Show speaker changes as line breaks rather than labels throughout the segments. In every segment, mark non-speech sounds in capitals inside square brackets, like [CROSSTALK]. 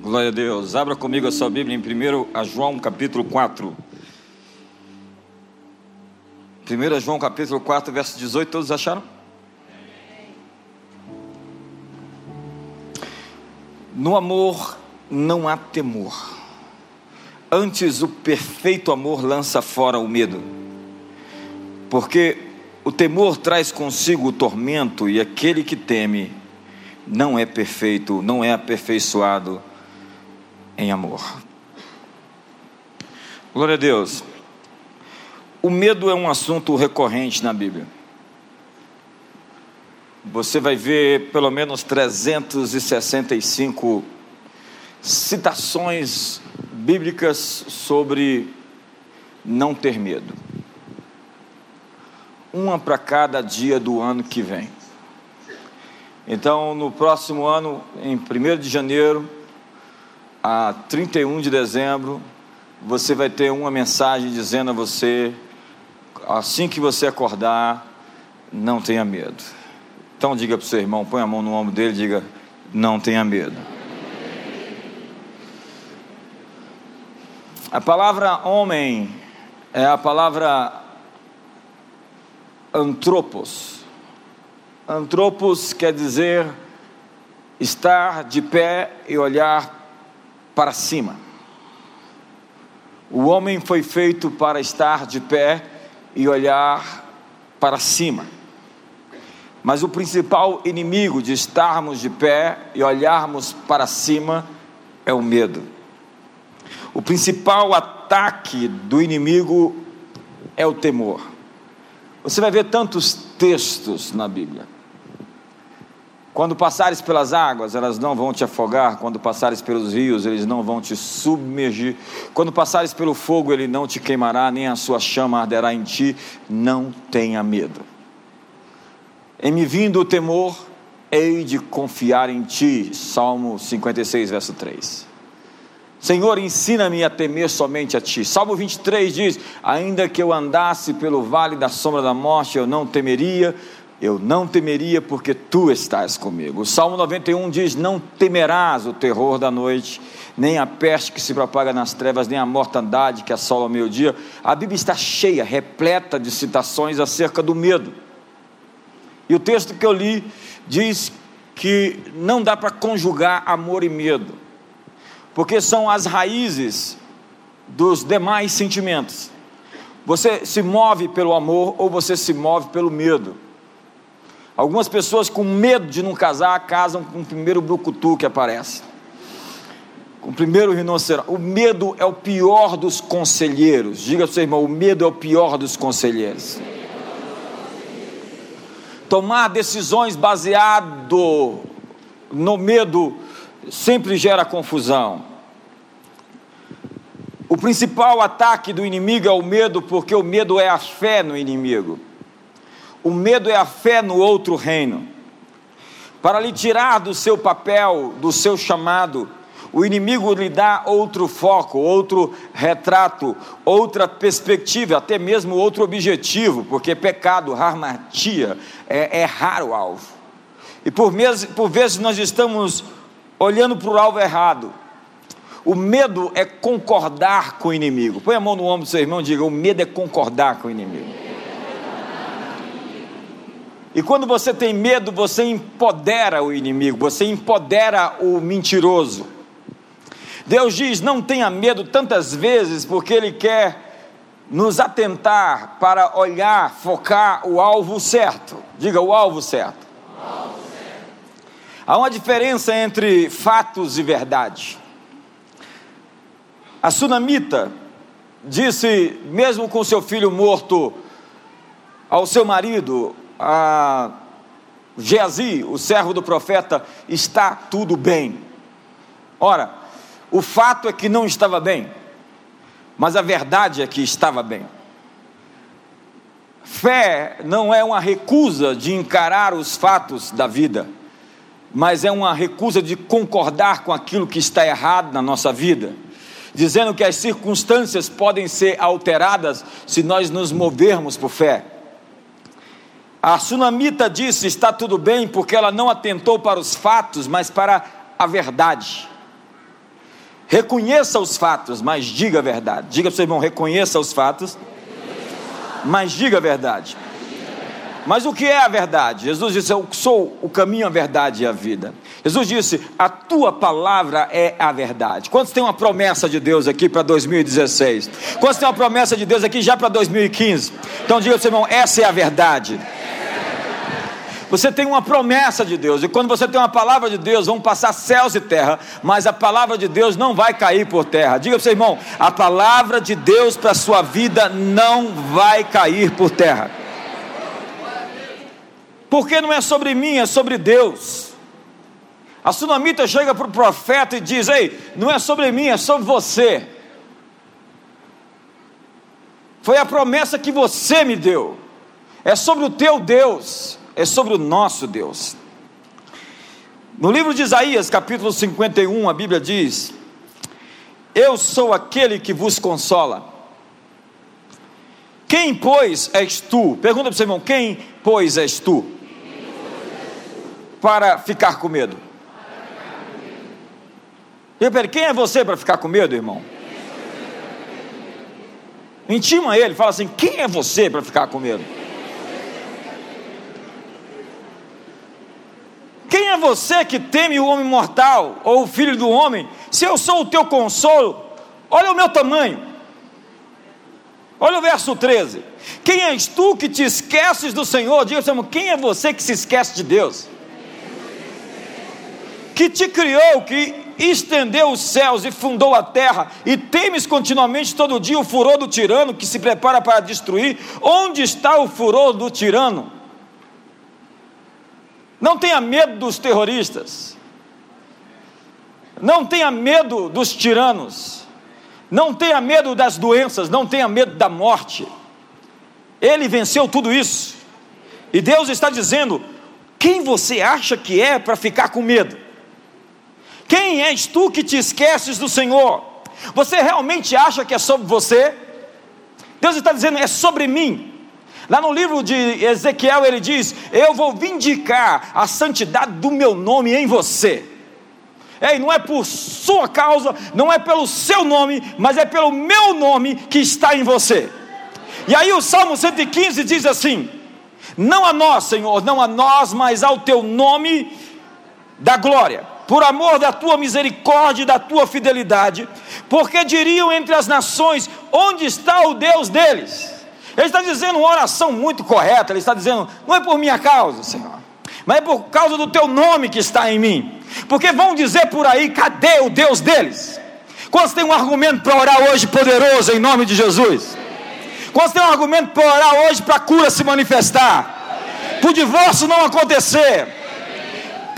Glória a Deus. Abra comigo a sua Bíblia em 1 a João capítulo 4. 1 João capítulo 4, verso 18, todos acharam? No amor não há temor. Antes o perfeito amor lança fora o medo. Porque o temor traz consigo o tormento e aquele que teme não é perfeito, não é aperfeiçoado em amor. Glória a Deus. O medo é um assunto recorrente na Bíblia. Você vai ver pelo menos 365 citações bíblicas sobre não ter medo. Uma para cada dia do ano que vem. Então, no próximo ano, em 1 de janeiro a 31 de dezembro, você vai ter uma mensagem dizendo a você assim que você acordar, não tenha medo. Então diga para o seu irmão, põe a mão no ombro dele e diga: não tenha medo. A palavra homem é a palavra antropos. Antropos quer dizer estar de pé e olhar para cima. O homem foi feito para estar de pé e olhar para cima. Mas o principal inimigo de estarmos de pé e olharmos para cima é o medo. O principal ataque do inimigo é o temor. Você vai ver tantos textos na Bíblia quando passares pelas águas, elas não vão te afogar. Quando passares pelos rios, eles não vão te submergir. Quando passares pelo fogo, ele não te queimará, nem a sua chama arderá em ti. Não tenha medo. Em me vindo o temor, hei de confiar em ti. Salmo 56, verso 3. Senhor, ensina-me a temer somente a ti. Salmo 23 diz: Ainda que eu andasse pelo vale da sombra da morte, eu não temeria eu não temeria porque tu estás comigo. O Salmo 91 diz: Não temerás o terror da noite, nem a peste que se propaga nas trevas, nem a mortandade que assola o meio-dia. A Bíblia está cheia, repleta de citações acerca do medo. E o texto que eu li diz que não dá para conjugar amor e medo, porque são as raízes dos demais sentimentos. Você se move pelo amor ou você se move pelo medo. Algumas pessoas com medo de não casar, casam com o primeiro brucutu que aparece. Com o primeiro rinoceronte. O medo é o pior dos conselheiros. Diga para o seu irmão: o medo é o pior dos conselheiros. Tomar decisões baseado no medo sempre gera confusão. O principal ataque do inimigo é o medo, porque o medo é a fé no inimigo. O medo é a fé no outro reino. Para lhe tirar do seu papel, do seu chamado, o inimigo lhe dá outro foco, outro retrato, outra perspectiva, até mesmo outro objetivo, porque pecado, harmatia, é, é raro alvo. E por, mes, por vezes nós estamos olhando para o alvo errado. O medo é concordar com o inimigo. Põe a mão no ombro do seu irmão e diga: o medo é concordar com o inimigo. E quando você tem medo, você empodera o inimigo, você empodera o mentiroso. Deus diz: não tenha medo tantas vezes, porque Ele quer nos atentar para olhar, focar o alvo certo. Diga o alvo certo. O alvo certo. Há uma diferença entre fatos e verdade. A sunamita disse, mesmo com seu filho morto, ao seu marido: a Geazi, o servo do profeta, está tudo bem. Ora, o fato é que não estava bem, mas a verdade é que estava bem. Fé não é uma recusa de encarar os fatos da vida, mas é uma recusa de concordar com aquilo que está errado na nossa vida, dizendo que as circunstâncias podem ser alteradas se nós nos movermos por fé. A sunamita disse: está tudo bem, porque ela não atentou para os fatos, mas para a verdade. Reconheça os fatos, mas diga a verdade. Diga para o seu irmão: reconheça os fatos, mas diga a verdade. Mas o que é a verdade? Jesus disse: Eu sou o caminho, a verdade e a vida. Jesus disse: A tua palavra é a verdade. Quantos tem uma promessa de Deus aqui para 2016? Quantos tem uma promessa de Deus aqui já para 2015? Então diga para o seu irmão: Essa é a verdade. Você tem uma promessa de Deus, e quando você tem uma palavra de Deus, vão passar céus e terra, mas a palavra de Deus não vai cair por terra. Diga para seu irmão: a palavra de Deus para a sua vida não vai cair por terra. Porque não é sobre mim, é sobre Deus. A sunamita chega para o profeta e diz: Ei, não é sobre mim, é sobre você. Foi a promessa que você me deu, é sobre o teu Deus é sobre o nosso Deus. No livro de Isaías, capítulo 51, a Bíblia diz: Eu sou aquele que vos consola. Quem, pois, és tu? Pergunta para o seu irmão: Quem, pois, és tu? Para ficar com medo. E quem é você para ficar com medo, irmão? Intima ele, fala assim: Quem é você para ficar com medo? Quem é você que teme o homem mortal ou o filho do homem? Se eu sou o teu consolo, olha o meu tamanho. Olha o verso 13. Quem és tu que te esqueces do Senhor? Diga quem é você que se esquece de Deus? Que te criou, que estendeu os céus e fundou a terra, e temes continuamente todo dia o furor do tirano que se prepara para destruir. Onde está o furor do tirano? Não tenha medo dos terroristas. Não tenha medo dos tiranos. Não tenha medo das doenças. Não tenha medo da morte. Ele venceu tudo isso. E Deus está dizendo: quem você acha que é para ficar com medo? Quem és tu que te esqueces do Senhor? Você realmente acha que é sobre você? Deus está dizendo: é sobre mim. Lá no livro de Ezequiel ele diz: Eu vou vindicar a santidade do meu nome em você. Ei, não é por sua causa, não é pelo seu nome, mas é pelo meu nome que está em você. E aí o Salmo 115 diz assim: Não a nós, Senhor, não a nós, mas ao teu nome da glória, por amor da tua misericórdia e da tua fidelidade, porque diriam entre as nações: Onde está o Deus deles? Ele está dizendo uma oração muito correta. Ele está dizendo: não é por minha causa, Senhor, mas é por causa do teu nome que está em mim. Porque vão dizer por aí: cadê o Deus deles? Quantos tem um argumento para orar hoje poderoso em nome de Jesus? Quantos tem um argumento para orar hoje para a cura se manifestar? Para o divórcio não acontecer?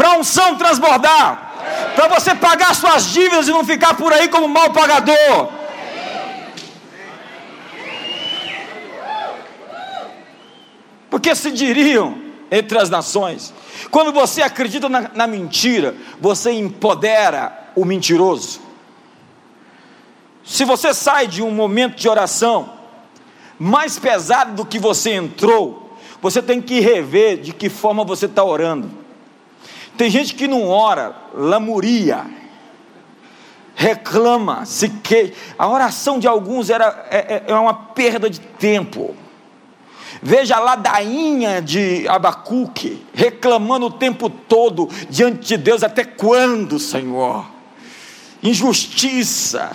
Para a unção transbordar? Para você pagar suas dívidas e não ficar por aí como mal pagador? porque se diriam entre as nações. Quando você acredita na, na mentira, você empodera o mentiroso. Se você sai de um momento de oração mais pesado do que você entrou, você tem que rever de que forma você está orando. Tem gente que não ora, lamuria, reclama, se que a oração de alguns era é, é, é uma perda de tempo. Veja a ladainha de Abacuque, reclamando o tempo todo diante de Deus: até quando, Senhor? Injustiça,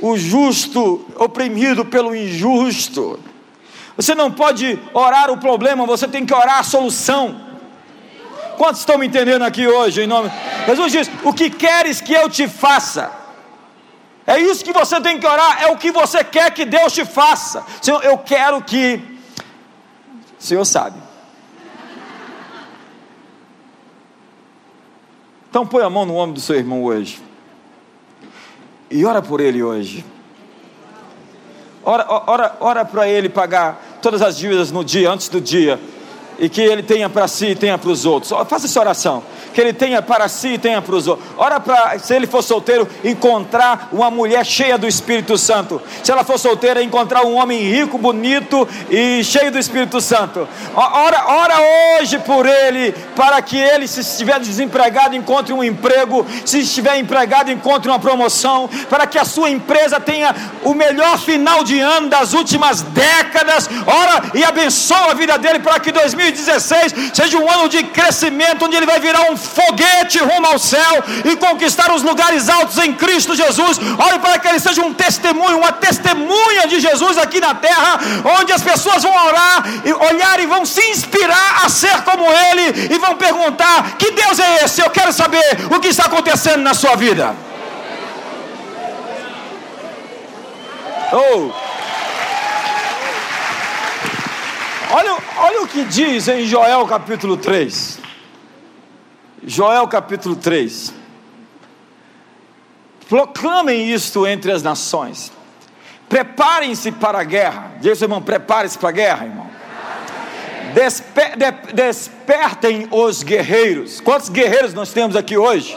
o justo oprimido pelo injusto. Você não pode orar o problema, você tem que orar a solução. Quantos estão me entendendo aqui hoje? Em nome... Jesus diz: O que queres que eu te faça? É isso que você tem que orar, é o que você quer que Deus te faça. Senhor, eu quero que o Senhor sabe. Então põe a mão no ombro do seu irmão hoje. E ora por ele hoje. Ora, ora, ora para ele pagar todas as dívidas no dia, antes do dia. E que ele tenha para si e tenha para os outros. Faça essa oração. que ele tenha para si e tenha para os outros. Ora para, se ele for solteiro, encontrar uma mulher cheia do Espírito Santo. Se ela for solteira, encontrar um homem rico, bonito e cheio do Espírito Santo. Ora, ora hoje por ele, para que ele, se estiver desempregado, encontre um emprego. Se estiver empregado, encontre uma promoção. Para que a sua empresa tenha o melhor final de ano das últimas décadas. Ora e abençoa a vida dele para que 2016 seja um ano de crescimento, onde ele vai virar um foguete rumo ao céu e conquistar os lugares altos em Cristo Jesus. Ore para que ele seja um testemunho, uma testemunha de Jesus aqui na terra, onde as pessoas vão orar, e olhar e vão se inspirar a ser como ele e vão perguntar: que Deus é esse? Eu quero saber o que está acontecendo na sua vida. Oh. Olha, olha o que diz em Joel capítulo 3. Joel capítulo 3. Proclamem isto entre as nações. Preparem-se para a guerra. Seu irmão, prepare-se para a guerra, irmão. Desper, de, despertem os guerreiros. Quantos guerreiros nós temos aqui hoje?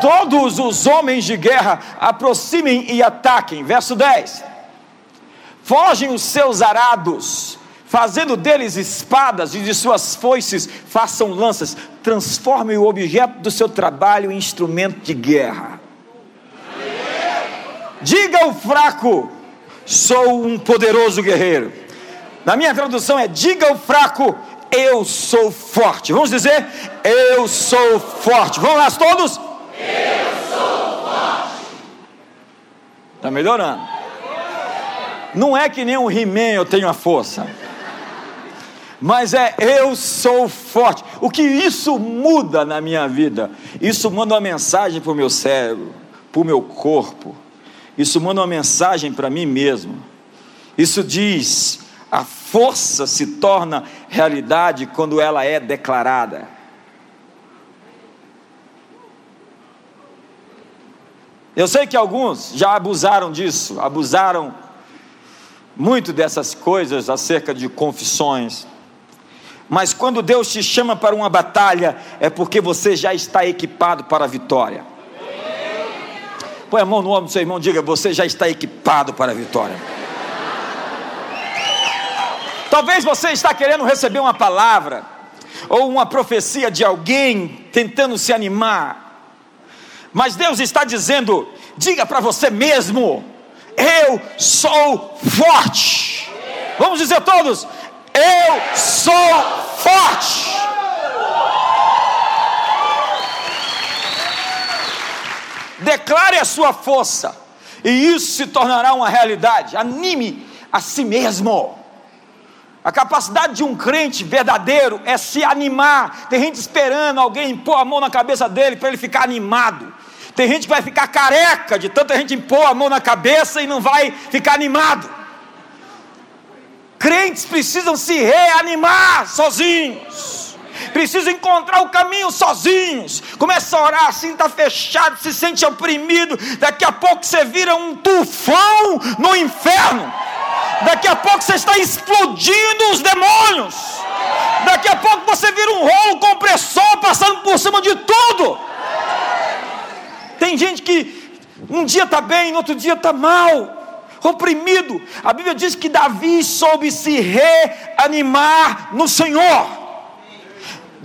Todos os homens de guerra aproximem e ataquem. Verso 10. Fogem os seus arados, fazendo deles espadas e de suas foices façam lanças. Transformem o objeto do seu trabalho em instrumento de guerra. Diga ao fraco: sou um poderoso guerreiro. Na minha tradução é: diga ao fraco, eu sou forte. Vamos dizer: eu sou forte. Vamos lá todos? Eu sou forte. Está melhorando. Não é que nem um He-Man eu tenho a força. Mas é eu sou forte. O que isso muda na minha vida? Isso manda uma mensagem para o meu cérebro, para o meu corpo. Isso manda uma mensagem para mim mesmo. Isso diz: a força se torna realidade quando ela é declarada. Eu sei que alguns já abusaram disso, abusaram muito dessas coisas acerca de confissões. Mas quando Deus te chama para uma batalha, é porque você já está equipado para a vitória. Põe a mão no ombro do seu irmão, diga: Você já está equipado para a vitória. Talvez você está querendo receber uma palavra ou uma profecia de alguém tentando se animar. Mas Deus está dizendo: diga para você mesmo, eu sou forte. Vamos dizer todos: eu sou forte. Declare a sua força, e isso se tornará uma realidade. Anime a si mesmo. A capacidade de um crente verdadeiro é se animar. Tem gente esperando alguém pôr a mão na cabeça dele para ele ficar animado. Tem gente que vai ficar careca de tanta gente impor a mão na cabeça e não vai ficar animado. Crentes precisam se reanimar sozinhos. Precisam encontrar o caminho sozinhos. Começa a orar assim, está fechado, se sente oprimido. Daqui a pouco você vira um tufão no inferno. Daqui a pouco você está explodindo os demônios. Daqui a pouco você vira um rolo compressor passando por cima de tudo. Tem gente que um dia está bem, no outro dia está mal, oprimido. A Bíblia diz que Davi soube se reanimar no Senhor.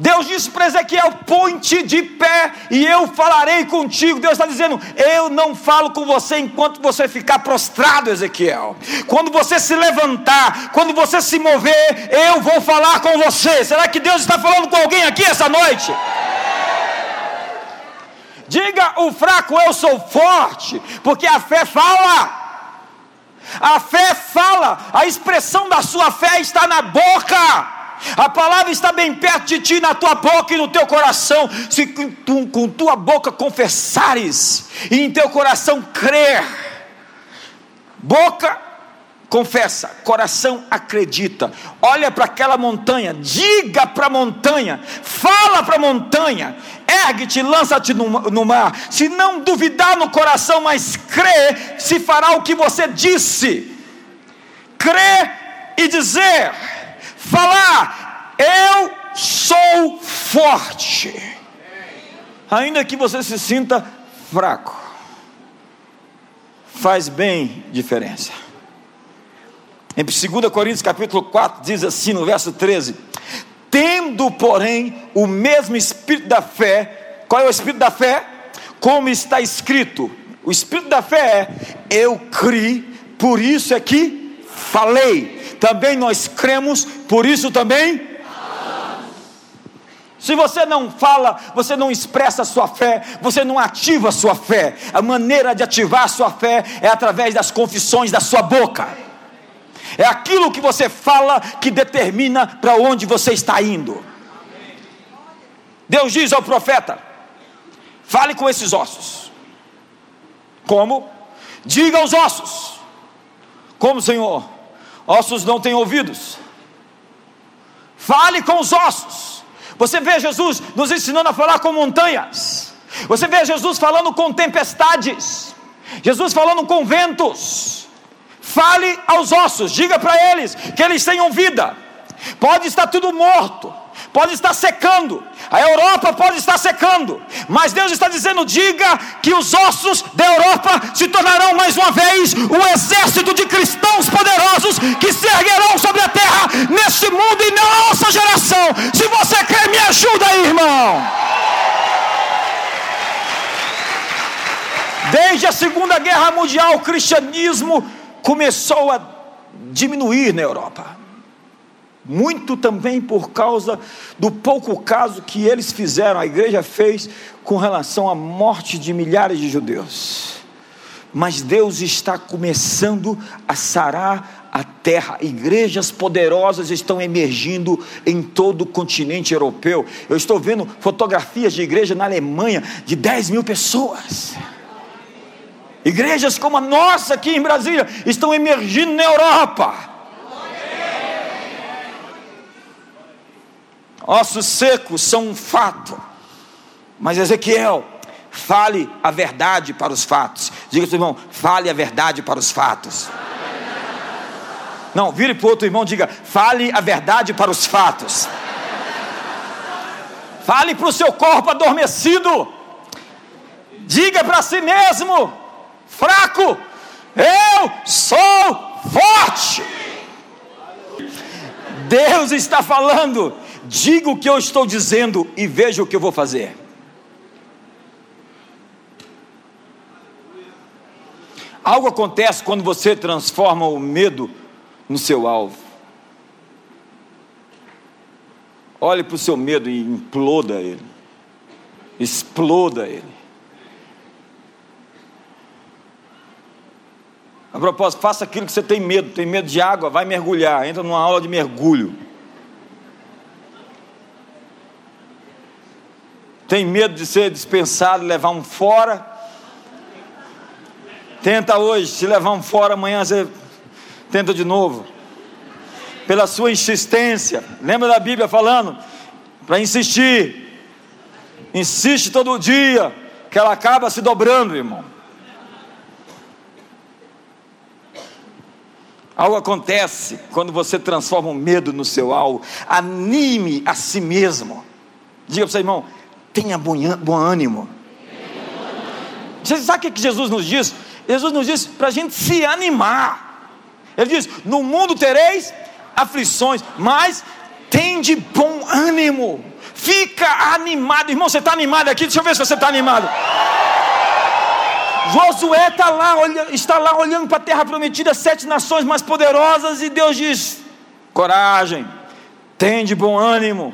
Deus disse para Ezequiel: põe-te de pé e eu falarei contigo. Deus está dizendo: eu não falo com você enquanto você ficar prostrado, Ezequiel. Quando você se levantar, quando você se mover, eu vou falar com você. Será que Deus está falando com alguém aqui essa noite? Diga o fraco, eu sou forte, porque a fé fala. A fé fala, a expressão da sua fé está na boca. A palavra está bem perto de ti, na tua boca e no teu coração. Se tu, com tua boca confessares e em teu coração crer, boca confessa, coração acredita. Olha para aquela montanha, diga para a montanha, fala para a montanha, ergue-te, lança-te no, no, mar. Se não duvidar no coração, mas crê, se fará o que você disse. Crer e dizer, falar, eu sou forte. Ainda que você se sinta fraco, faz bem diferença. Em 2 Coríntios capítulo 4 diz assim no verso 13: Tendo, porém, o mesmo espírito da fé, qual é o espírito da fé? Como está escrito, o espírito da fé é: eu criei, por isso é que falei. Também nós cremos, por isso também se você não fala, você não expressa a sua fé, você não ativa a sua fé. A maneira de ativar a sua fé é através das confissões da sua boca. É aquilo que você fala que determina para onde você está indo. Deus diz ao profeta: fale com esses ossos. Como? Diga aos ossos. Como, Senhor? Ossos não têm ouvidos. Fale com os ossos você vê Jesus nos ensinando a falar com montanhas. Você vê Jesus falando com tempestades. Jesus falando com ventos. Fale aos ossos, diga para eles que eles tenham vida. Pode estar tudo morto, pode estar secando, a Europa pode estar secando, mas Deus está dizendo: diga que os ossos da Europa se tornarão mais uma vez um exército de cristãos poderosos que se erguerão sobre a terra neste mundo e na nossa geração. Se você quer, me ajuda aí, irmão. Desde a Segunda Guerra Mundial, o cristianismo começou a diminuir na Europa muito também por causa do pouco caso que eles fizeram, a igreja fez com relação à morte de milhares de judeus. Mas Deus está começando a sarar a terra, igrejas poderosas estão emergindo em todo o continente europeu. Eu estou vendo fotografias de igreja na Alemanha de 10 mil pessoas. Igrejas como a nossa aqui em Brasília estão emergindo na Europa. ossos secos são um fato. Mas Ezequiel, fale a verdade para os fatos. Diga para o irmão, fale a verdade para os fatos. Não, vire para o outro irmão, diga, fale a verdade para os fatos. Fale para o seu corpo adormecido. Diga para si mesmo, fraco, eu sou forte. Deus está falando diga o que eu estou dizendo e veja o que eu vou fazer. Algo acontece quando você transforma o medo no seu alvo. Olhe para o seu medo e imploda ele. Exploda ele. A propósito, faça aquilo que você tem medo. Tem medo de água, vai mergulhar. Entra numa aula de mergulho. tem medo de ser dispensado, levar um fora. Tenta hoje, se levar um fora, amanhã você tenta de novo. Pela sua insistência, lembra da Bíblia falando? Para insistir, insiste todo dia, que ela acaba se dobrando, irmão. Algo acontece quando você transforma o medo no seu alvo. Anime a si mesmo. Diga para o seu irmão: tenha bom ânimo. Você sabe o que Jesus nos diz? Jesus nos diz para a gente se animar. Ele diz: No mundo tereis aflições, mas tem de bom ânimo. Fica animado, irmão. Você está animado aqui? Deixa eu ver se você está animado. Josué está lá, está lá olhando para a terra prometida, sete nações mais poderosas, e Deus diz: coragem, tem de bom ânimo,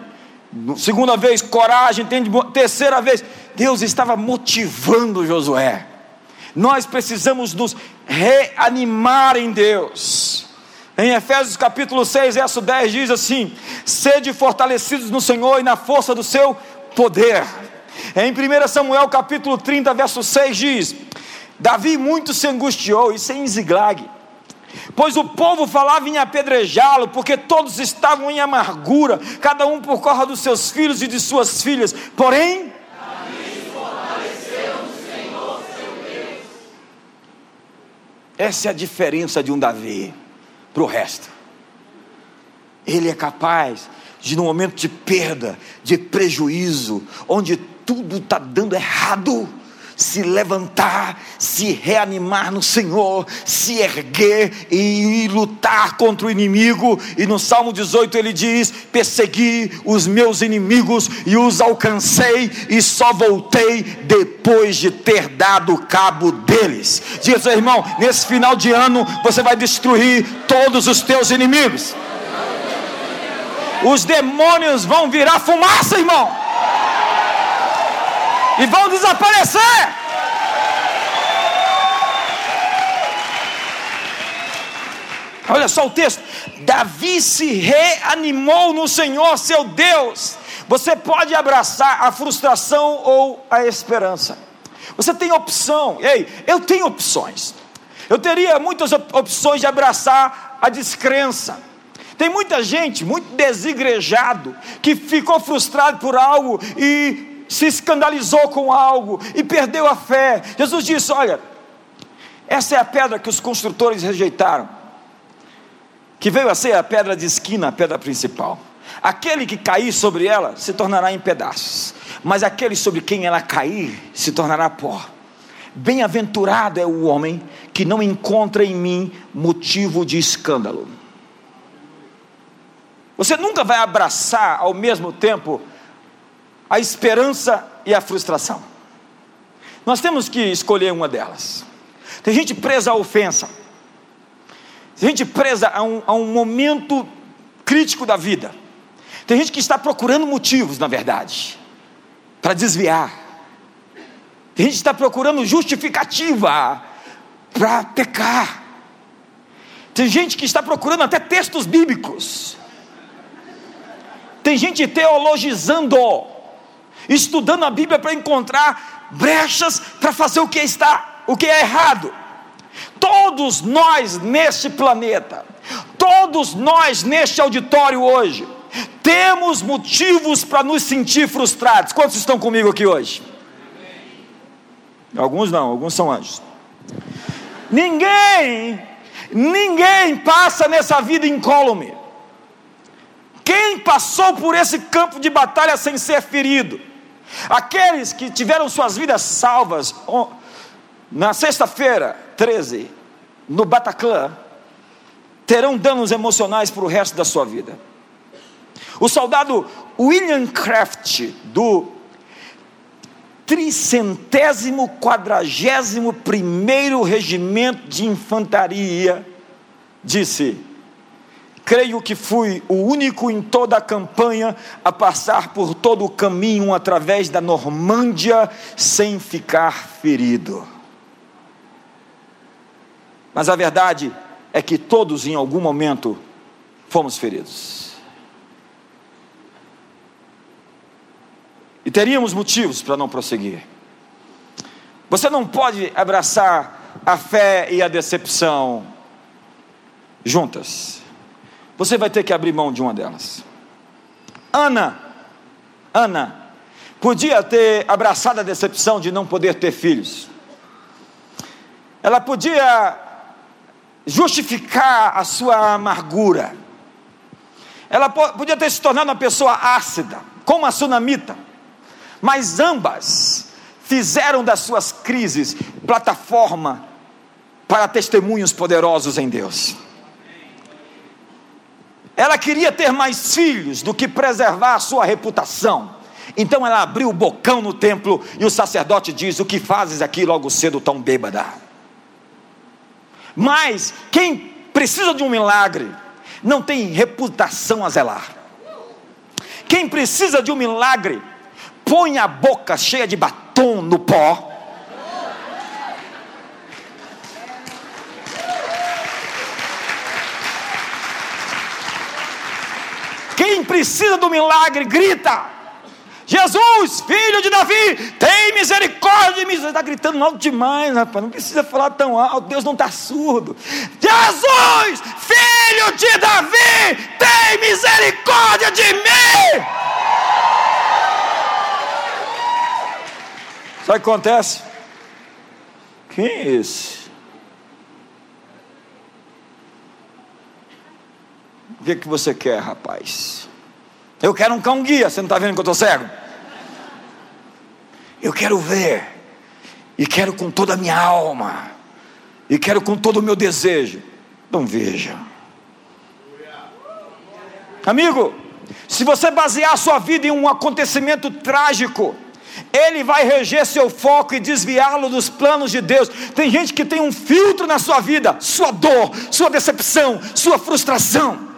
Segunda vez, coragem, entende? Terceira vez, Deus estava motivando Josué. Nós precisamos nos reanimar em Deus. Em Efésios capítulo 6, verso 10 diz assim: Sede fortalecidos no Senhor e na força do seu poder. Em 1 Samuel capítulo 30, verso 6 diz: Davi muito se angustiou, isso é em Ziglag pois o povo falava em apedrejá-lo, porque todos estavam em amargura, cada um por causa dos seus filhos e de suas filhas. Porém, Essa é a diferença de um Davi para o resto. Ele é capaz de no momento de perda, de prejuízo, onde tudo está dando errado, se levantar, se reanimar no Senhor, se erguer e lutar contra o inimigo. E no Salmo 18 ele diz: Persegui os meus inimigos e os alcancei, e só voltei depois de ter dado cabo deles. Diga seu irmão: nesse final de ano você vai destruir todos os teus inimigos. Os demônios vão virar fumaça, irmão e vão desaparecer. Olha só o texto: Davi se reanimou no Senhor seu Deus. Você pode abraçar a frustração ou a esperança. Você tem opção. Ei, eu tenho opções. Eu teria muitas opções de abraçar a descrença. Tem muita gente, muito desigrejado, que ficou frustrado por algo e se escandalizou com algo e perdeu a fé. Jesus disse: Olha, essa é a pedra que os construtores rejeitaram, que veio a ser a pedra de esquina, a pedra principal. Aquele que cair sobre ela se tornará em pedaços, mas aquele sobre quem ela cair se tornará pó. Bem-aventurado é o homem que não encontra em mim motivo de escândalo. Você nunca vai abraçar ao mesmo tempo a esperança e a frustração. Nós temos que escolher uma delas. Tem gente presa à ofensa, tem gente presa a um, a um momento crítico da vida. Tem gente que está procurando motivos, na verdade, para desviar. Tem gente que está procurando justificativa para pecar. Tem gente que está procurando até textos bíblicos. Tem gente teologizando estudando a Bíblia para encontrar brechas para fazer o que está, o que é errado. Todos nós neste planeta, todos nós neste auditório hoje, temos motivos para nos sentir frustrados. Quantos estão comigo aqui hoje? Alguns não, alguns são anjos. Ninguém, ninguém passa nessa vida incólume. Quem passou por esse campo de batalha sem ser ferido? Aqueles que tiveram suas vidas salvas na sexta-feira 13, no Bataclan, terão danos emocionais para o resto da sua vida. O soldado William Craft, do tricentésimo quadragésimo primeiro regimento de infantaria, disse: Creio que fui o único em toda a campanha a passar por todo o caminho através da Normândia sem ficar ferido. Mas a verdade é que todos em algum momento fomos feridos. E teríamos motivos para não prosseguir. Você não pode abraçar a fé e a decepção juntas. Você vai ter que abrir mão de uma delas. Ana, Ana, podia ter abraçado a decepção de não poder ter filhos. Ela podia justificar a sua amargura. Ela podia ter se tornado uma pessoa ácida, como a sunamita. Mas ambas fizeram das suas crises plataforma para testemunhos poderosos em Deus. Ela queria ter mais filhos do que preservar a sua reputação. Então ela abriu o bocão no templo e o sacerdote diz: O que fazes aqui logo cedo tão bêbada? Mas quem precisa de um milagre não tem reputação a zelar. Quem precisa de um milagre põe a boca cheia de batom no pó Quem precisa do milagre, grita: Jesus, filho de Davi, tem misericórdia de mim. Você está gritando alto demais, rapaz. Não precisa falar tão alto. Deus não está surdo. Jesus, filho de Davi, tem misericórdia de mim. Sabe o que acontece? Quem é esse? Que, que você quer, rapaz? Eu quero um cão guia, você não está vendo que eu estou cego? Eu quero ver, e quero com toda a minha alma, e quero com todo o meu desejo. Não veja. Amigo, se você basear a sua vida em um acontecimento trágico, ele vai reger seu foco e desviá-lo dos planos de Deus. Tem gente que tem um filtro na sua vida, sua dor, sua decepção, sua frustração.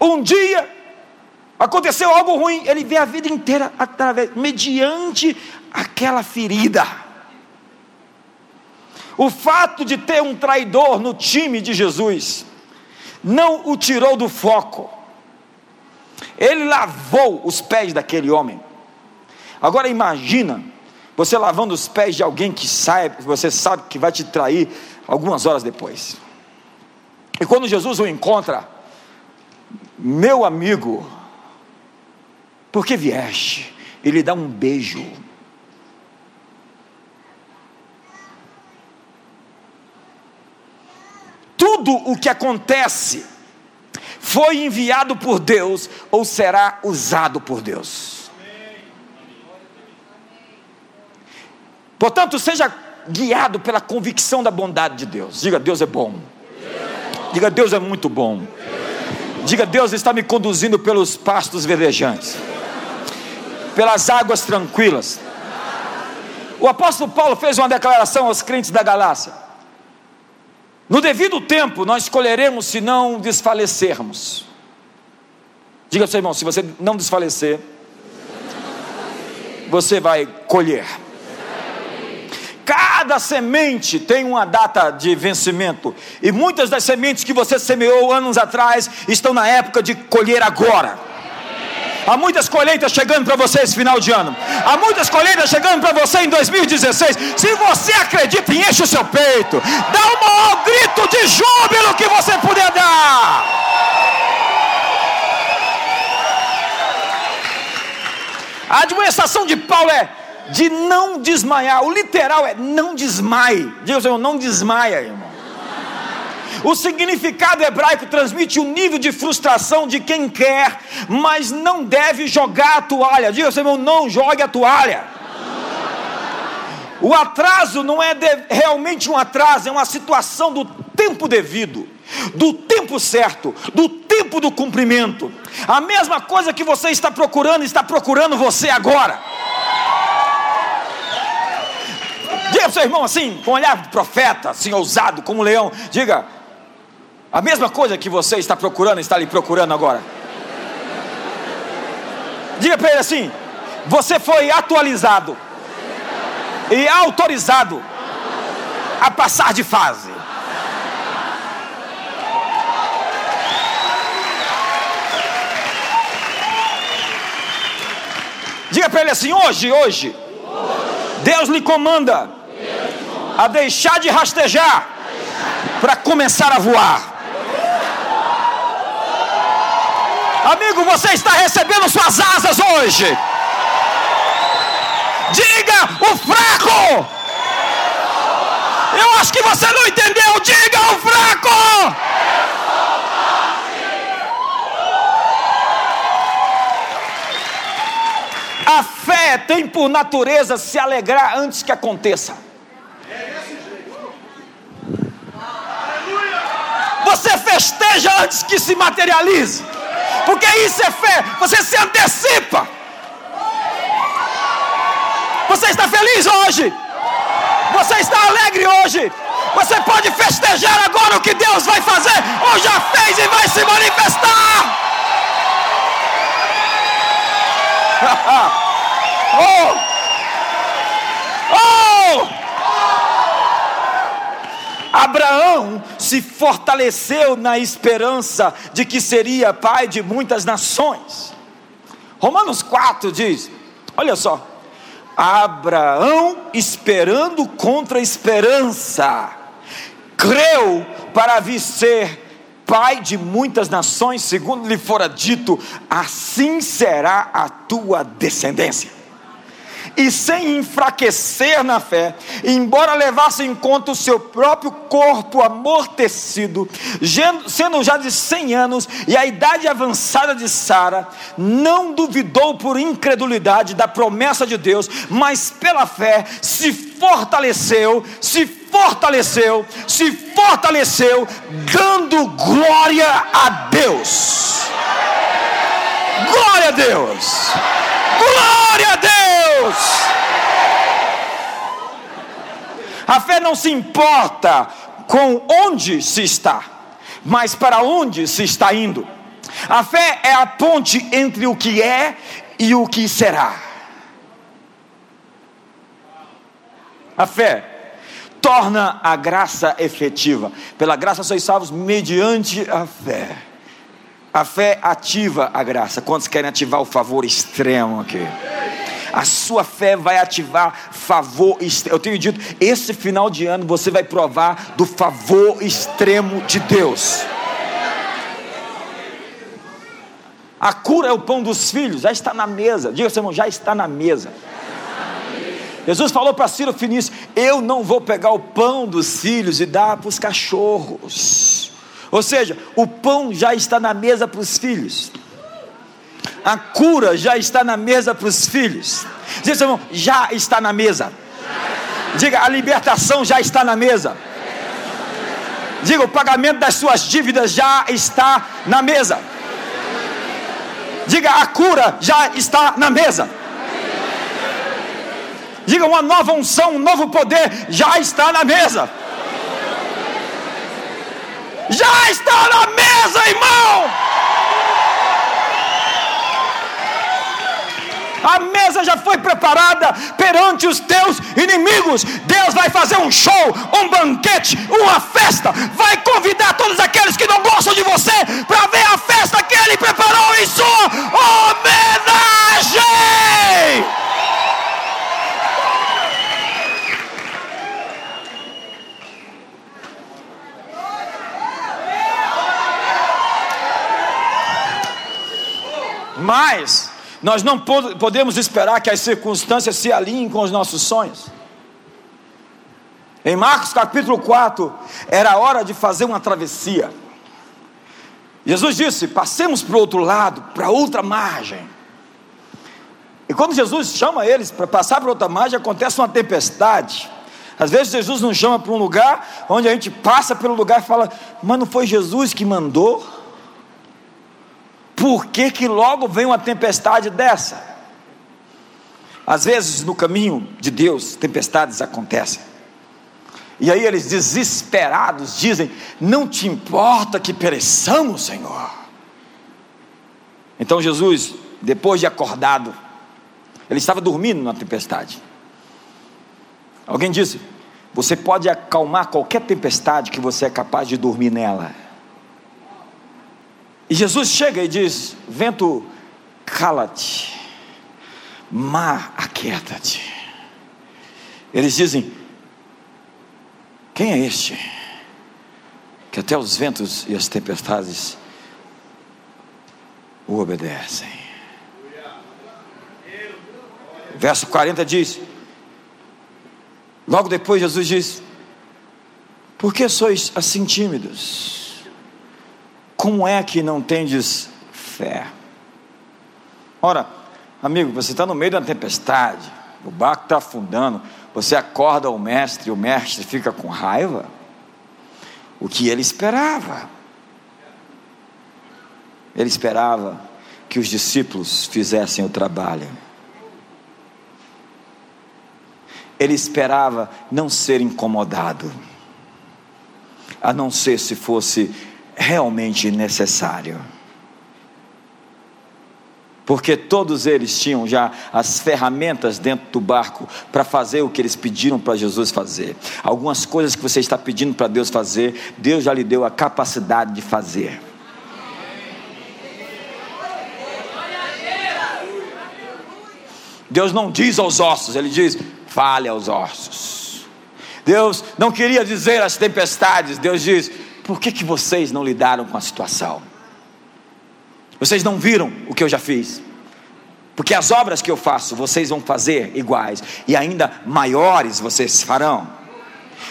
Um dia aconteceu algo ruim, ele vê a vida inteira através, mediante aquela ferida. O fato de ter um traidor no time de Jesus não o tirou do foco. Ele lavou os pés daquele homem. Agora imagina você lavando os pés de alguém que sabe, você sabe que vai te trair algumas horas depois. E quando Jesus o encontra, meu amigo, por que vieste? Ele dá um beijo. Tudo o que acontece foi enviado por Deus ou será usado por Deus. Portanto, seja guiado pela convicção da bondade de Deus. Diga, Deus é bom. Diga, Deus é muito bom. Diga, Deus está me conduzindo pelos pastos verdejantes pelas águas tranquilas. O apóstolo Paulo fez uma declaração aos crentes da Galácia: No devido tempo nós escolheremos se não desfalecermos. Diga ao seu irmão: se você não desfalecer, você vai colher. Cada semente tem uma data de vencimento, e muitas das sementes que você semeou anos atrás estão na época de colher agora. Há muitas colheitas chegando para você esse final de ano. Há muitas colheitas chegando para você em 2016. Se você acredita, enche o seu peito. Dá o maior grito de júbilo que você puder dar. A administração de Paulo é de não desmaiar. O literal é não desmaie. Diga Senhor, não desmaia, irmão. O significado hebraico transmite o nível de frustração de quem quer, mas não deve jogar a toalha. Diga seu irmão, não jogue a toalha. O atraso não é de, realmente um atraso, é uma situação do tempo devido, do tempo certo, do tempo do cumprimento. A mesma coisa que você está procurando, está procurando você agora. Diga seu irmão assim, com um olhar de profeta, assim, ousado, como um leão. Diga, a mesma coisa que você está procurando, está lhe procurando agora. Diga para ele assim: você foi atualizado e autorizado a passar de fase. Diga para ele assim: hoje, hoje, Deus lhe comanda a deixar de rastejar para começar a voar. Amigo, você está recebendo suas asas hoje. Diga o fraco. Eu acho que você não entendeu. Diga o fraco. A fé tem por natureza se alegrar antes que aconteça. Você festeja antes que se materialize porque isso é fé, você se antecipa. Você está feliz hoje? Você está alegre hoje? Você pode festejar agora o que Deus vai fazer, ou já fez e vai se manifestar. [LAUGHS] oh! Abraão se fortaleceu na esperança de que seria pai de muitas nações. Romanos 4 diz: olha só, Abraão esperando contra a esperança, creu para vir ser pai de muitas nações, segundo lhe fora dito, assim será a tua descendência. E sem enfraquecer na fé, embora levasse em conta o seu próprio corpo amortecido, sendo já de cem anos e a idade avançada de Sara, não duvidou por incredulidade da promessa de Deus, mas pela fé se fortaleceu, se fortaleceu, se fortaleceu, dando glória a Deus. Glória a Deus! Glória a Deus! A fé não se importa com onde se está, mas para onde se está indo. A fé é a ponte entre o que é e o que será. A fé torna a graça efetiva. Pela graça sois salvos mediante a fé. A fé ativa a graça. Quantos querem ativar o favor extremo aqui? A sua fé vai ativar favor extremo. Eu tenho dito, esse final de ano você vai provar do favor extremo de Deus. A cura é o pão dos filhos, já está na mesa. Diga, seu irmão, já está na mesa. Jesus falou para Ciro Finício: Eu não vou pegar o pão dos filhos e dar para os cachorros. Ou seja, o pão já está na mesa para os filhos. A cura já está na mesa para os filhos. Diga, seu irmão, já está na mesa. Diga, a libertação já está na mesa. Diga, o pagamento das suas dívidas já está na mesa. Diga, a cura já está na mesa. Diga, uma nova unção, um novo poder já está na mesa. Já está na mesa, irmão. A mesa já foi preparada perante os teus inimigos. Deus vai fazer um show, um banquete, uma festa. Vai convidar todos aqueles que não gostam de você para ver a festa que Ele preparou em sua homenagem. Mas nós não podemos esperar que as circunstâncias se alinhem com os nossos sonhos. Em Marcos capítulo 4, era hora de fazer uma travessia. Jesus disse: passemos para o outro lado, para outra margem. E quando Jesus chama eles para passar para outra margem, acontece uma tempestade. Às vezes Jesus nos chama para um lugar onde a gente passa pelo lugar e fala: Mas não foi Jesus que mandou? Por que, que logo vem uma tempestade dessa? Às vezes no caminho de Deus, tempestades acontecem. E aí eles desesperados dizem: Não te importa que pereçamos, Senhor. Então Jesus, depois de acordado, ele estava dormindo na tempestade. Alguém disse: Você pode acalmar qualquer tempestade que você é capaz de dormir nela. E Jesus chega e diz: Vento, cala-te, mar, aquieta-te. Eles dizem: Quem é este? Que até os ventos e as tempestades o obedecem. Verso 40 diz: Logo depois Jesus diz: Por que sois assim tímidos? Como é que não tendes fé? Ora, amigo, você está no meio da tempestade, o barco está afundando, você acorda o mestre, o mestre fica com raiva. O que ele esperava? Ele esperava que os discípulos fizessem o trabalho. Ele esperava não ser incomodado, a não ser se fosse realmente necessário. Porque todos eles tinham já as ferramentas dentro do barco para fazer o que eles pediram para Jesus fazer. Algumas coisas que você está pedindo para Deus fazer, Deus já lhe deu a capacidade de fazer. Deus não diz aos ossos, Ele diz: fale aos ossos. Deus não queria dizer às tempestades, Deus diz: por que, que vocês não lidaram com a situação? Vocês não viram o que eu já fiz? Porque as obras que eu faço, vocês vão fazer iguais, e ainda maiores vocês farão.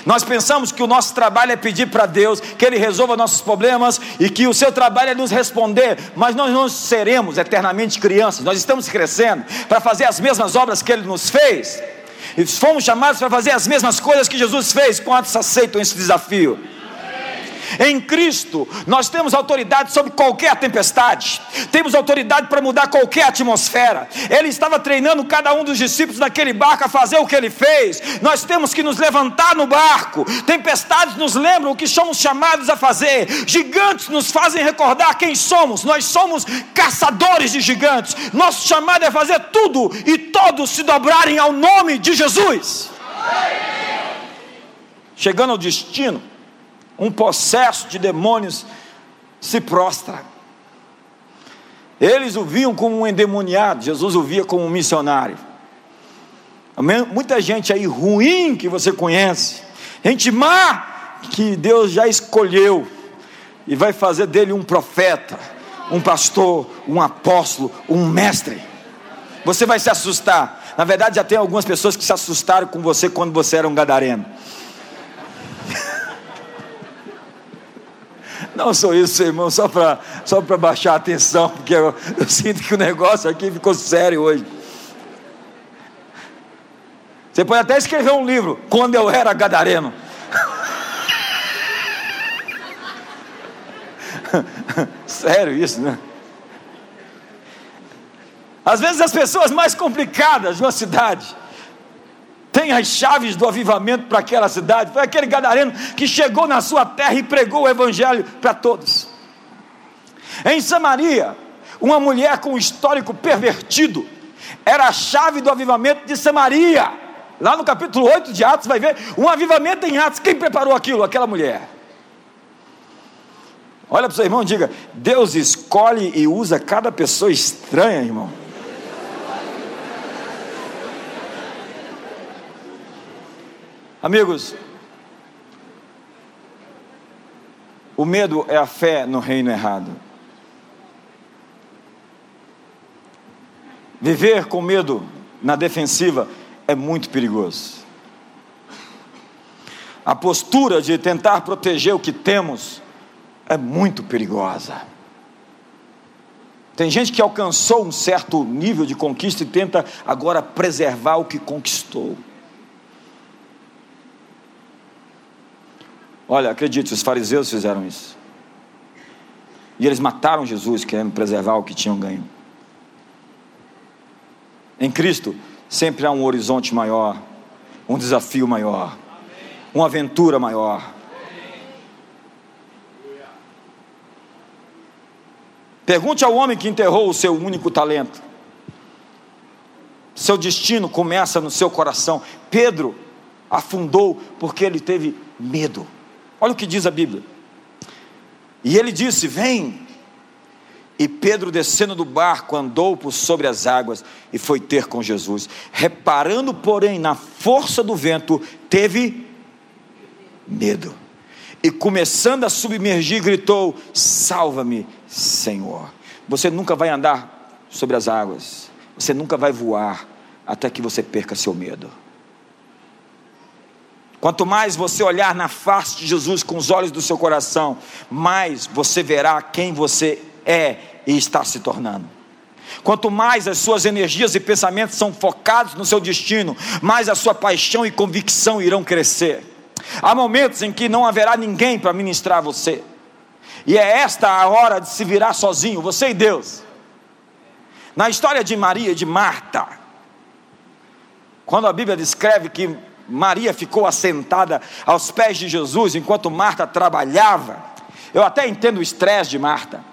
Nós pensamos que o nosso trabalho é pedir para Deus que Ele resolva nossos problemas e que o seu trabalho é nos responder, mas nós não seremos eternamente crianças, nós estamos crescendo para fazer as mesmas obras que Ele nos fez, e fomos chamados para fazer as mesmas coisas que Jesus fez. Quantos aceitam esse desafio? Em Cristo, nós temos autoridade sobre qualquer tempestade, temos autoridade para mudar qualquer atmosfera. Ele estava treinando cada um dos discípulos naquele barco a fazer o que ele fez. Nós temos que nos levantar no barco. Tempestades nos lembram o que somos chamados a fazer, gigantes nos fazem recordar quem somos. Nós somos caçadores de gigantes. Nosso chamado é fazer tudo e todos se dobrarem ao nome de Jesus. Chegando ao destino, um possesso de demônios se prostra. Eles o viam como um endemoniado, Jesus o via como um missionário. Muita gente aí ruim que você conhece, gente má que Deus já escolheu e vai fazer dele um profeta, um pastor, um apóstolo, um mestre. Você vai se assustar. Na verdade, já tem algumas pessoas que se assustaram com você quando você era um gadareno. Não sou isso, irmão, só para só baixar a atenção, porque eu, eu sinto que o negócio aqui ficou sério hoje. Você pode até escrever um livro, Quando Eu Era Gadareno. [LAUGHS] Sério isso, né? Às vezes as pessoas mais complicadas de uma cidade tem as chaves do avivamento para aquela cidade. Foi aquele gadareno que chegou na sua terra e pregou o evangelho para todos. Em Samaria, uma mulher com um histórico pervertido era a chave do avivamento de Samaria. Lá no capítulo 8 de Atos vai ver um avivamento em Atos. Quem preparou aquilo? Aquela mulher. Olha para o seu irmão e diga: Deus escolhe e usa cada pessoa estranha, irmão. Amigos, o medo é a fé no reino errado. Viver com medo na defensiva é muito perigoso. A postura de tentar proteger o que temos é muito perigosa. Tem gente que alcançou um certo nível de conquista e tenta agora preservar o que conquistou. Olha, acredite, os fariseus fizeram isso. E eles mataram Jesus, querendo preservar o que tinham ganho. Em Cristo, sempre há um horizonte maior, um desafio maior, uma aventura maior. Pergunte ao homem que enterrou o seu único talento. Seu destino começa no seu coração. Pedro afundou porque ele teve medo. Olha o que diz a Bíblia. E ele disse: Vem. E Pedro, descendo do barco, andou por sobre as águas e foi ter com Jesus. Reparando, porém, na força do vento, teve medo. E começando a submergir, gritou: Salva-me, Senhor. Você nunca vai andar sobre as águas, você nunca vai voar até que você perca seu medo. Quanto mais você olhar na face de Jesus com os olhos do seu coração, mais você verá quem você é e está se tornando. Quanto mais as suas energias e pensamentos são focados no seu destino, mais a sua paixão e convicção irão crescer. Há momentos em que não haverá ninguém para ministrar você, e é esta a hora de se virar sozinho, você e Deus. Na história de Maria e de Marta, quando a Bíblia descreve que Maria ficou assentada aos pés de Jesus enquanto Marta trabalhava. Eu até entendo o estresse de Marta.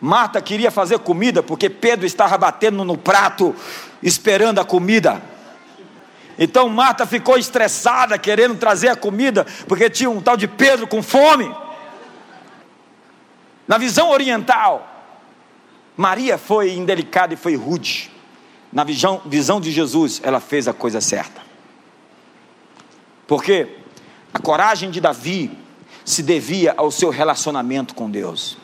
Marta queria fazer comida porque Pedro estava batendo no prato, esperando a comida. Então Marta ficou estressada, querendo trazer a comida, porque tinha um tal de Pedro com fome. Na visão oriental, Maria foi indelicada e foi rude. Na visão, visão de Jesus, ela fez a coisa certa. Porque a coragem de Davi se devia ao seu relacionamento com Deus.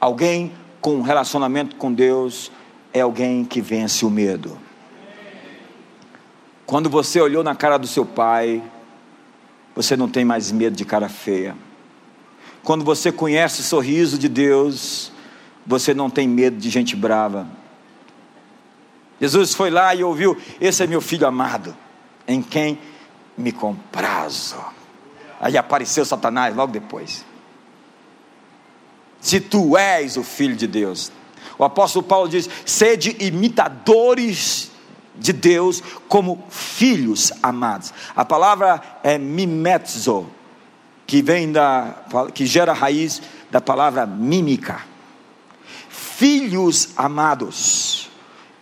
Alguém com um relacionamento com Deus é alguém que vence o medo. Quando você olhou na cara do seu pai, você não tem mais medo de cara feia. Quando você conhece o sorriso de Deus, você não tem medo de gente brava. Jesus foi lá e ouviu: Esse é meu filho amado, em quem me comprazo. Aí apareceu Satanás logo depois. Se tu és o filho de Deus, o apóstolo Paulo diz: sede imitadores de Deus como filhos amados. A palavra é mimetzo, que vem da que gera a raiz da palavra mímica. Filhos amados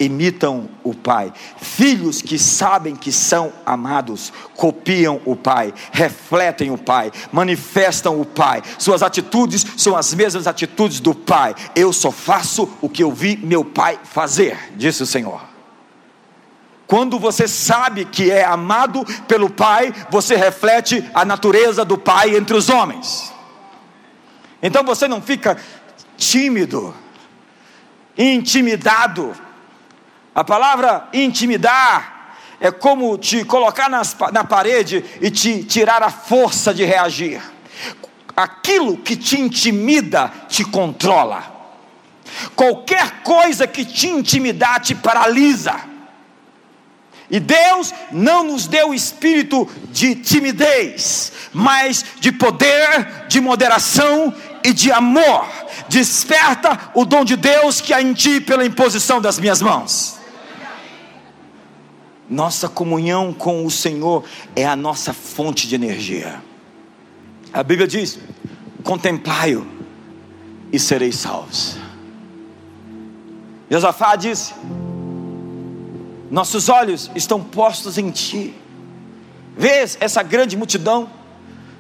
imitam o pai. Filhos que sabem que são amados, copiam o pai, refletem o pai, manifestam o pai. Suas atitudes são as mesmas atitudes do pai. Eu só faço o que eu vi meu pai fazer, disse o Senhor. Quando você sabe que é amado pelo pai, você reflete a natureza do pai entre os homens. Então você não fica tímido, intimidado a palavra intimidar é como te colocar nas, na parede e te tirar a força de reagir. Aquilo que te intimida te controla. Qualquer coisa que te intimidar te paralisa. E Deus não nos deu espírito de timidez, mas de poder, de moderação e de amor. Desperta o dom de Deus que há em ti pela imposição das minhas mãos. Nossa comunhão com o Senhor é a nossa fonte de energia. A Bíblia diz: contemplai-o e sereis salvos. Josafá disse: Nossos olhos estão postos em ti. Vês essa grande multidão?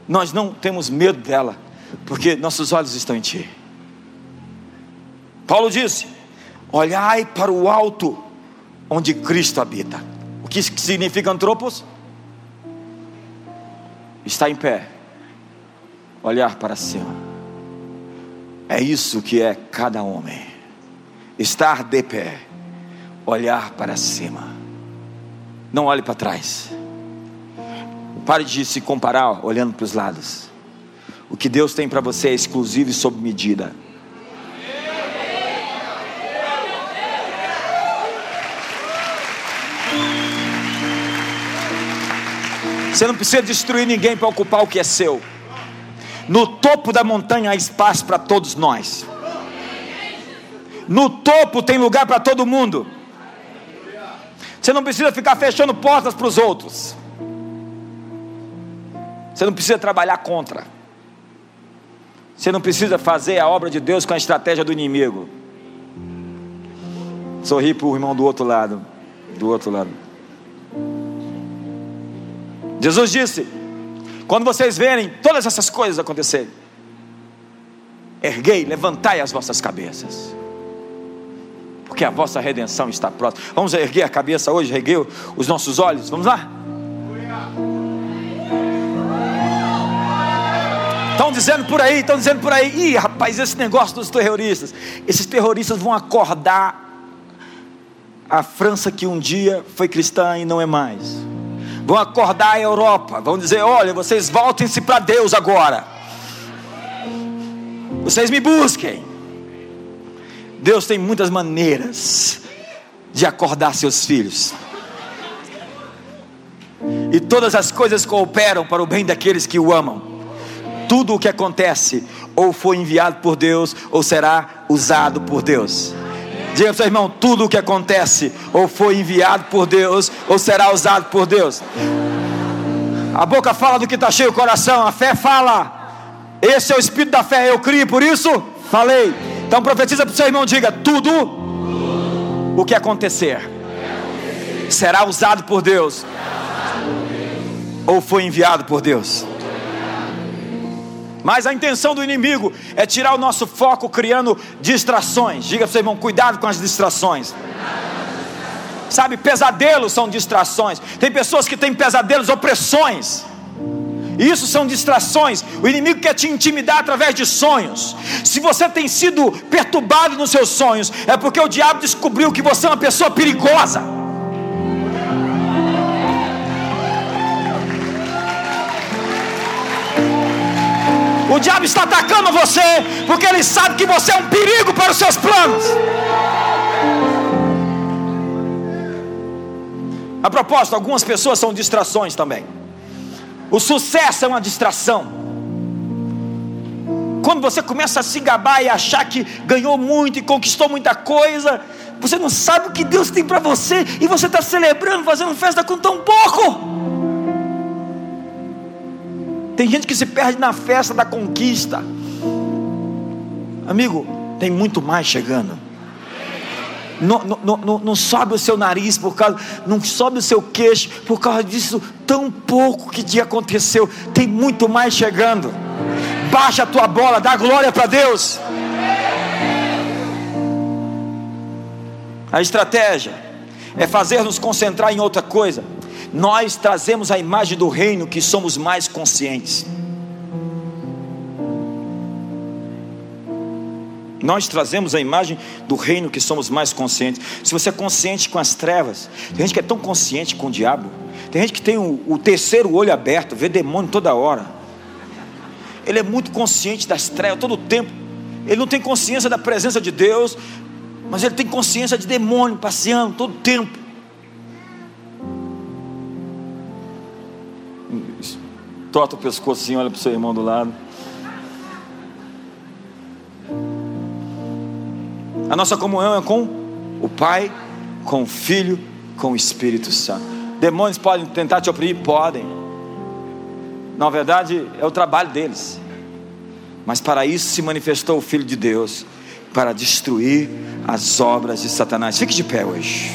Nós não temos medo dela, porque nossos olhos estão em ti. Paulo disse: Olhai para o alto, onde Cristo habita que significa antropos? Está em pé, olhar para cima. É isso que é cada homem. Estar de pé, olhar para cima. Não olhe para trás. Pare de se comparar olhando para os lados. O que Deus tem para você é exclusivo e sob medida. Você não precisa destruir ninguém para ocupar o que é seu. No topo da montanha há espaço para todos nós. No topo tem lugar para todo mundo. Você não precisa ficar fechando portas para os outros. Você não precisa trabalhar contra. Você não precisa fazer a obra de Deus com a estratégia do inimigo. Sorri para o irmão do outro lado. Do outro lado. Jesus disse: quando vocês verem todas essas coisas acontecerem, erguei, levantai as vossas cabeças, porque a vossa redenção está próxima. Vamos erguer a cabeça hoje, erguer os nossos olhos, vamos lá? Estão dizendo por aí, estão dizendo por aí, ih rapaz, esse negócio dos terroristas, esses terroristas vão acordar a França que um dia foi cristã e não é mais vão acordar a Europa, vão dizer: olha, vocês voltem-se para Deus agora, vocês me busquem. Deus tem muitas maneiras de acordar seus filhos. E todas as coisas cooperam para o bem daqueles que o amam. Tudo o que acontece, ou foi enviado por Deus, ou será usado por Deus. Diga para o seu irmão: tudo o que acontece, ou foi enviado por Deus, ou será usado por Deus. A boca fala do que está cheio o coração, a fé fala. Esse é o espírito da fé, eu criei, por isso falei. Então profetiza para o seu irmão: diga, tudo o que acontecer será usado por Deus, ou foi enviado por Deus. Mas a intenção do inimigo é tirar o nosso foco criando distrações. Diga para seu irmão, cuidado com as distrações. Sabe, pesadelos são distrações. Tem pessoas que têm pesadelos, opressões. Isso são distrações. O inimigo quer te intimidar através de sonhos. Se você tem sido perturbado nos seus sonhos, é porque o diabo descobriu que você é uma pessoa perigosa. O diabo está atacando você porque ele sabe que você é um perigo para os seus planos. A propósito, algumas pessoas são distrações também. O sucesso é uma distração. Quando você começa a se gabar e achar que ganhou muito e conquistou muita coisa, você não sabe o que Deus tem para você e você está celebrando, fazendo festa com tão pouco. Tem gente que se perde na festa da conquista. Amigo, tem muito mais chegando. Não, não, não, não, sobe o seu nariz por causa, não sobe o seu queixo por causa disso tão pouco que te aconteceu. Tem muito mais chegando. Baixa a tua bola, dá glória para Deus. A estratégia é fazer nos concentrar em outra coisa nós trazemos a imagem do reino que somos mais conscientes. Nós trazemos a imagem do reino que somos mais conscientes. Se você é consciente com as trevas, tem gente que é tão consciente com o diabo, tem gente que tem o, o terceiro olho aberto, vê demônio toda hora. Ele é muito consciente das trevas todo o tempo. Ele não tem consciência da presença de Deus, mas ele tem consciência de demônio passeando todo o tempo. Torta o pescocinho, olha para o seu irmão do lado. A nossa comunhão é com o Pai, com o Filho, com o Espírito Santo. Demônios podem tentar te oprimir? Podem. Na verdade, é o trabalho deles. Mas para isso se manifestou o Filho de Deus para destruir as obras de Satanás. Fique de pé hoje.